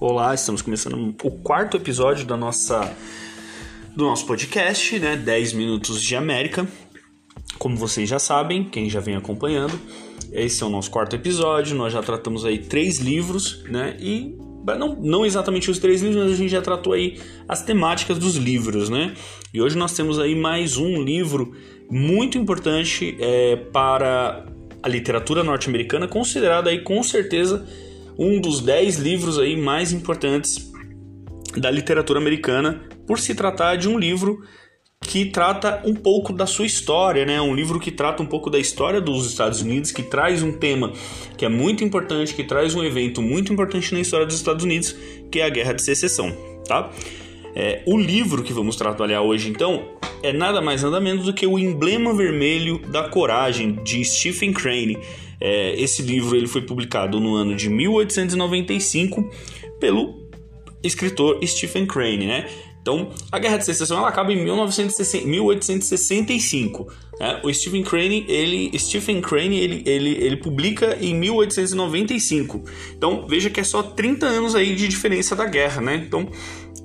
Olá, estamos começando o quarto episódio da nossa do nosso podcast, né? 10 minutos de América. Como vocês já sabem, quem já vem acompanhando, esse é o nosso quarto episódio. Nós já tratamos aí três livros, né? E não, não exatamente os três livros, mas a gente já tratou aí as temáticas dos livros, né? E hoje nós temos aí mais um livro muito importante é, para a literatura norte-americana, considerado aí com certeza um dos dez livros aí mais importantes da literatura americana, por se tratar de um livro que trata um pouco da sua história, né? Um livro que trata um pouco da história dos Estados Unidos, que traz um tema que é muito importante, que traz um evento muito importante na história dos Estados Unidos, que é a Guerra de Secessão, tá? É, o livro que vamos trabalhar hoje, então, é nada mais nada menos do que o Emblema Vermelho da Coragem de Stephen Crane. É, esse livro ele foi publicado no ano de 1895 pelo escritor Stephen Crane, né? Então, a Guerra de Secessão ela acaba em 1865. Né? O Stephen Crane, ele, Stephen Crane ele, ele, ele publica em 1895. Então, veja que é só 30 anos aí de diferença da guerra, né? Então,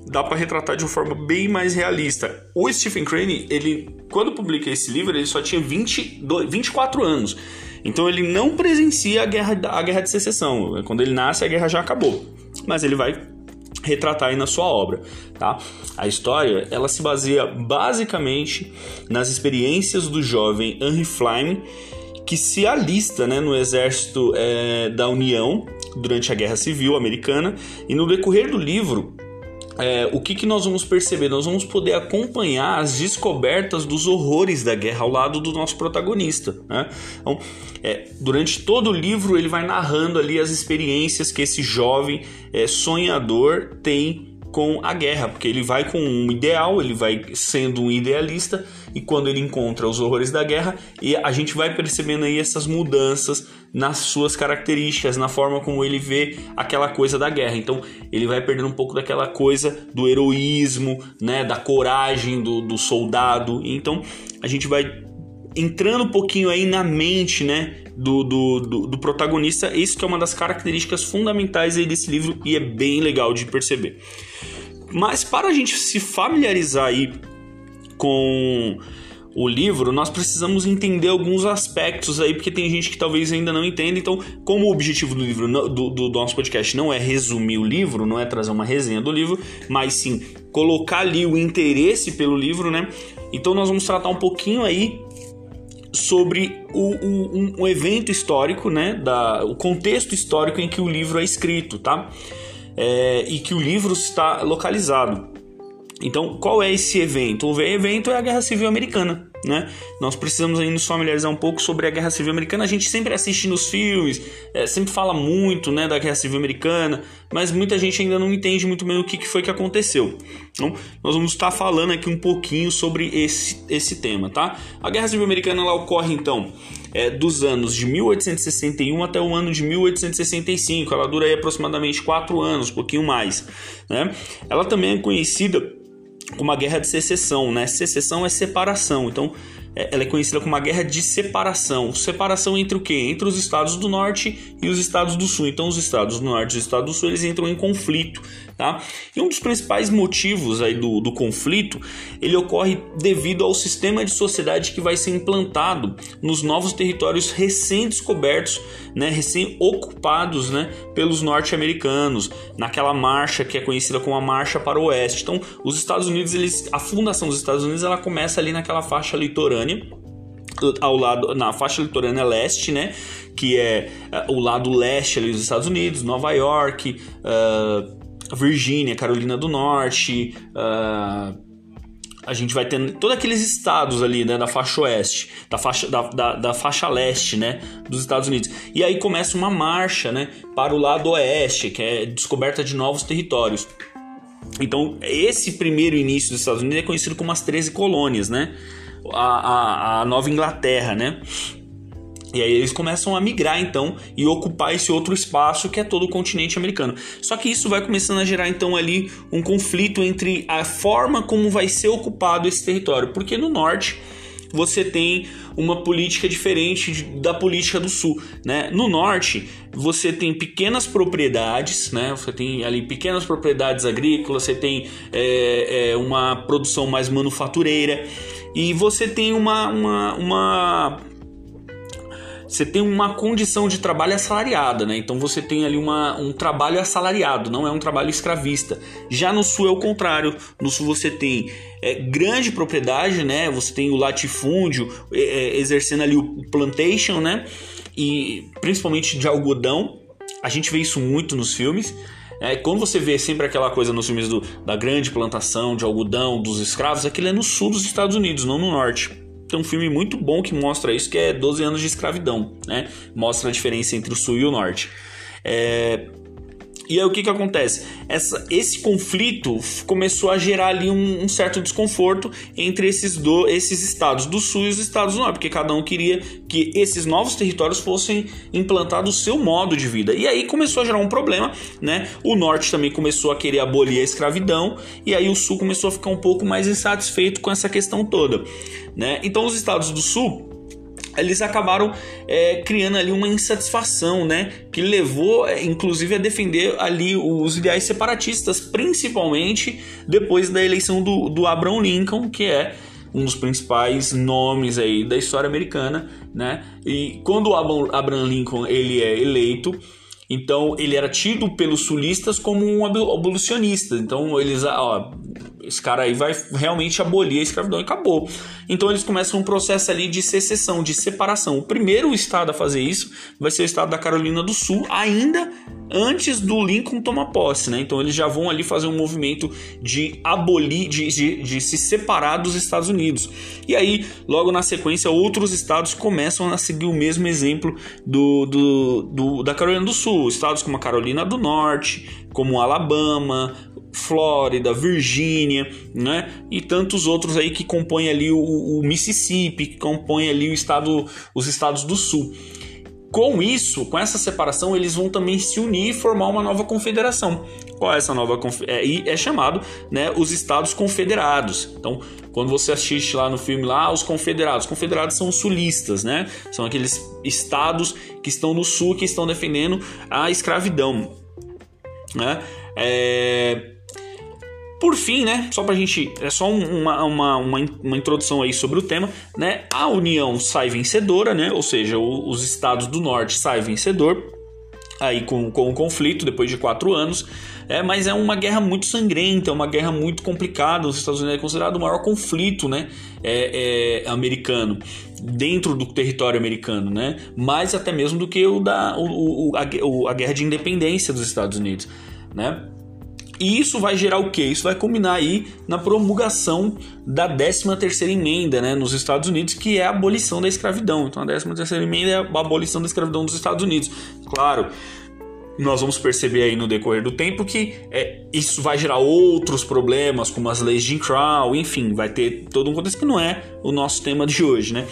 dá para retratar de uma forma bem mais realista. O Stephen Crane, ele, quando publica esse livro, ele só tinha 22, 24 anos. Então ele não presencia a guerra, a guerra de secessão. Quando ele nasce, a guerra já acabou. Mas ele vai retratar aí na sua obra, tá? A história, ela se baseia basicamente nas experiências do jovem Henry Flyme, que se alista né, no exército é, da União durante a Guerra Civil Americana e no decorrer do livro é, o que, que nós vamos perceber? Nós vamos poder acompanhar as descobertas dos horrores da guerra ao lado do nosso protagonista. Né? Então, é, durante todo o livro, ele vai narrando ali as experiências que esse jovem é, sonhador tem com a guerra, porque ele vai com um ideal, ele vai sendo um idealista e quando ele encontra os horrores da guerra, e a gente vai percebendo aí essas mudanças nas suas características, na forma como ele vê aquela coisa da guerra. Então, ele vai perdendo um pouco daquela coisa do heroísmo, né, da coragem do, do soldado. Então, a gente vai entrando um pouquinho aí na mente, né, do, do, do, do, protagonista. Isso que é uma das características fundamentais aí desse livro e é bem legal de perceber. Mas para a gente se familiarizar aí com o livro, nós precisamos entender alguns aspectos aí, porque tem gente que talvez ainda não entenda. Então, como o objetivo do livro, do, do, nosso podcast, não é resumir o livro, não é trazer uma resenha do livro, mas sim colocar ali o interesse pelo livro, né? Então, nós vamos tratar um pouquinho aí sobre o, o um, um, evento histórico, né? Da, o contexto histórico em que o livro é escrito, tá? É, e que o livro está localizado. Então, qual é esse evento? O evento é a Guerra Civil Americana, né? Nós precisamos aí nos familiarizar um pouco sobre a Guerra Civil Americana. A gente sempre assiste nos filmes, é, sempre fala muito, né, da Guerra Civil Americana, mas muita gente ainda não entende muito bem o que, que foi que aconteceu. Então, nós vamos estar falando aqui um pouquinho sobre esse, esse tema, tá? A Guerra Civil Americana ela ocorre então é, dos anos de 1861 até o ano de 1865. Ela dura aí aproximadamente quatro anos, um pouquinho mais, né? Ela também é conhecida como a guerra de secessão, né? Secessão é separação, então ela é conhecida como uma guerra de separação. Separação entre o quê? Entre os estados do norte e os estados do sul. Então, os estados do norte e os estados do sul eles entram em conflito. Tá? E um dos principais motivos aí do, do conflito ele ocorre devido ao sistema de sociedade que vai ser implantado nos novos territórios recém-descobertos, né, recém-ocupados né, pelos norte-americanos, naquela marcha que é conhecida como a Marcha para o Oeste. Então, os Estados Unidos, eles, a fundação dos Estados Unidos ela começa ali naquela faixa litorânea ao lado na faixa litorânea leste, né, que é uh, o lado leste ali dos Estados Unidos, Nova York, uh, Virgínia, Carolina do Norte, uh, a gente vai tendo todos aqueles estados ali, né, da faixa oeste, da faixa, da, da, da, faixa leste, né, dos Estados Unidos. E aí começa uma marcha, né, para o lado oeste, que é descoberta de novos territórios. Então, esse primeiro início dos Estados Unidos é conhecido como as 13 colônias, né, a, a, a Nova Inglaterra, né, e aí eles começam a migrar então e ocupar esse outro espaço que é todo o continente americano. Só que isso vai começando a gerar então ali um conflito entre a forma como vai ser ocupado esse território, porque no norte você tem uma política diferente da política do sul, né? No norte, você tem pequenas propriedades, né? Você tem ali pequenas propriedades agrícolas, você tem é, é, uma produção mais manufatureira e você tem uma, uma, uma você tem uma condição de trabalho assalariada, né? Então você tem ali uma, um trabalho assalariado, não é um trabalho escravista. Já no sul é o contrário. No sul você tem é, grande propriedade, né? Você tem o latifúndio é, é, exercendo ali o plantation, né? E principalmente de algodão. A gente vê isso muito nos filmes. É, quando você vê sempre aquela coisa nos filmes do, da grande plantação de algodão, dos escravos, aquilo é no sul dos Estados Unidos, não no norte tem um filme muito bom que mostra isso, que é 12 anos de escravidão, né? Mostra a diferença entre o sul e o norte. É, e aí o que, que acontece? Essa, esse conflito começou a gerar ali um, um, certo desconforto entre esses, do, esses estados do sul e os estados do norte, porque cada um queria que esses novos territórios fossem implantados o seu modo de vida. E aí começou a gerar um problema, né? O norte também começou a querer abolir a escravidão, e aí o sul começou a ficar um pouco mais insatisfeito com essa questão toda, né? Então os estados do sul eles acabaram é, criando ali uma insatisfação, né? Que levou, é, inclusive, a defender ali os ideais separatistas, principalmente depois da eleição do, do Abraham Lincoln, que é um dos principais nomes aí da história americana, né? E quando o Abraham Lincoln ele é eleito, então ele era tido pelos sulistas como um abolicionista. Então eles, ó, esse cara aí vai realmente abolir a escravidão e acabou. Então eles começam um processo ali de secessão, de separação. O primeiro estado a fazer isso vai ser o estado da Carolina do Sul, ainda antes do Lincoln tomar posse, né? Então eles já vão ali fazer um movimento de abolir, de, de, de se separar dos Estados Unidos. E aí, logo na sequência, outros estados começam a seguir o mesmo exemplo do, do, do da Carolina do Sul. Estados como a Carolina do Norte, como Alabama, Flórida, Virgínia, né? E tantos outros aí que compõem ali o, o Mississippi, que compõem ali o estado, os estados do sul. Com isso, com essa separação, eles vão também se unir e formar uma nova confederação. Qual é essa nova é, e é chamado, né, os Estados Confederados. Então, quando você assiste lá no filme lá, os confederados, os confederados são os sulistas, né? São aqueles estados que estão no sul que estão defendendo a escravidão, né? É, por fim, né, só pra gente, é só uma, uma, uma, uma, introdução aí sobre o tema, né, a União sai vencedora, né, ou seja, o, os estados do norte saem vencedor, aí com, com o conflito depois de quatro anos, é, mas é uma guerra muito sangrenta, é uma guerra muito complicada, os Estados Unidos é considerado o maior conflito, né, é, é, americano, dentro do território americano, né, mais até mesmo do que o da, o, o, a, a guerra de independência dos Estados Unidos, né, e isso vai gerar o quê? Isso vai culminar aí na promulgação da 13ª emenda né, nos Estados Unidos, que é a abolição da escravidão. Então a 13ª emenda é a abolição da escravidão dos Estados Unidos. Claro, nós vamos perceber aí no decorrer do tempo que é, isso vai gerar outros problemas, como as leis de Crow, enfim, vai ter todo um contexto que não é o nosso tema de hoje, né?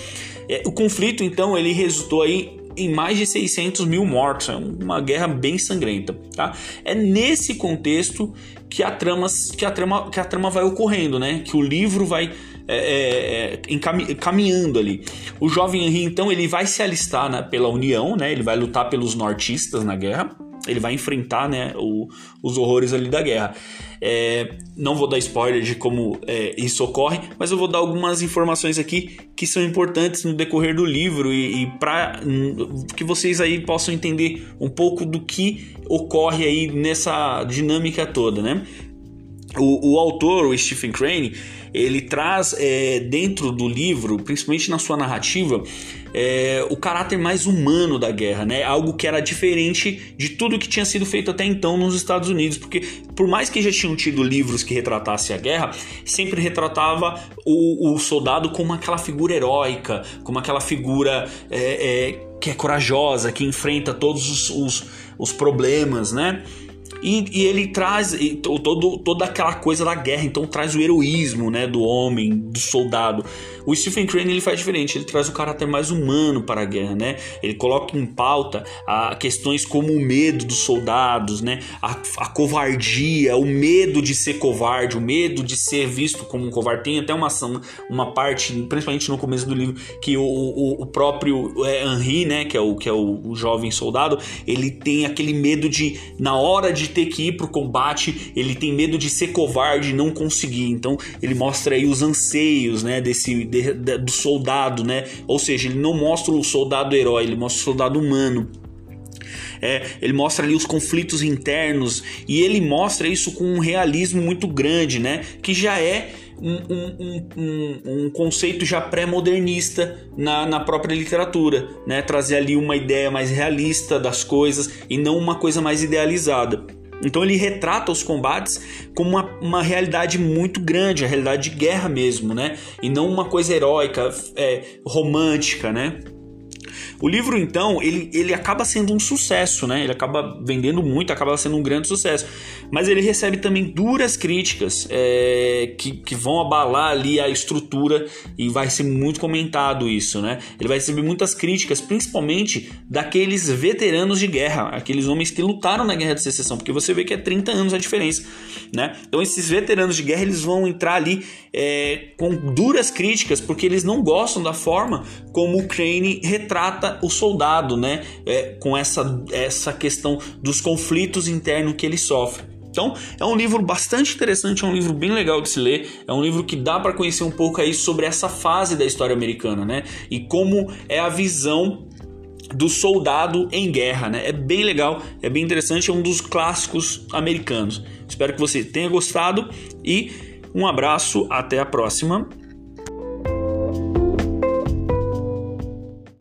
É, o conflito, então, ele resultou aí em mais de 600 mil mortos, é uma guerra bem sangrenta. Tá? É nesse contexto que a trama, que a trama, que a trama vai ocorrendo, né? Que o livro vai é, é, é caminhando ali. O jovem Henry, então, ele vai se alistar né, pela União, né? Ele vai lutar pelos nortistas na guerra ele vai enfrentar né, o, os horrores ali da guerra. É, não vou dar spoiler de como é, isso ocorre, mas eu vou dar algumas informações aqui que são importantes no decorrer do livro e, e para hum, que vocês aí possam entender um pouco do que ocorre aí nessa dinâmica toda, né? O, o autor, o Stephen Crane, ele traz é, dentro do livro, principalmente na sua narrativa, é, o caráter mais humano da guerra, né? Algo que era diferente de tudo que tinha sido feito até então nos Estados Unidos, porque por mais que já tinham tido livros que retratassem a guerra, sempre retratava o, o soldado como aquela figura heróica, como aquela figura é, é que é corajosa, que enfrenta todos os, os, os problemas, né? E, e ele traz e, todo, toda aquela coisa da guerra, então traz o heroísmo né, do homem, do soldado. O Stephen Crane ele faz diferente, ele traz o caráter mais humano para a guerra, né? Ele coloca em pauta a questões como o medo dos soldados, né? A, a covardia, o medo de ser covarde, o medo de ser visto como um covarde. Tem até uma, uma parte, principalmente no começo do livro, que o, o, o próprio é, Henri, né? Que é, o, que é o, o jovem soldado, ele tem aquele medo de, na hora de ter que ir pro combate, ele tem medo de ser covarde e não conseguir. Então ele mostra aí os anseios, né? Desse de, de, do soldado, né? Ou seja, ele não mostra o soldado herói, ele mostra o soldado humano. É, ele mostra ali os conflitos internos e ele mostra isso com um realismo muito grande, né? Que já é um, um, um, um conceito já pré-modernista na, na própria literatura, né? Trazer ali uma ideia mais realista das coisas e não uma coisa mais idealizada. Então ele retrata os combates como uma, uma realidade muito grande, a realidade de guerra mesmo, né? E não uma coisa heróica, é, romântica, né? O livro, então, ele, ele acaba sendo um sucesso, né? Ele acaba vendendo muito, acaba sendo um grande sucesso. Mas ele recebe também duras críticas é, que, que vão abalar ali a estrutura e vai ser muito comentado isso, né? Ele vai receber muitas críticas, principalmente daqueles veteranos de guerra, aqueles homens que lutaram na Guerra de Secessão, porque você vê que é 30 anos a diferença, né? Então esses veteranos de guerra, eles vão entrar ali é, com duras críticas, porque eles não gostam da forma como o Crane retrata o soldado, né? É, com essa, essa questão dos conflitos internos que ele sofre. Então, é um livro bastante interessante, é um livro bem legal de se ler, é um livro que dá para conhecer um pouco aí sobre essa fase da história americana, né? E como é a visão do soldado em guerra, né? É bem legal, é bem interessante, é um dos clássicos americanos. Espero que você tenha gostado e um abraço, até a próxima.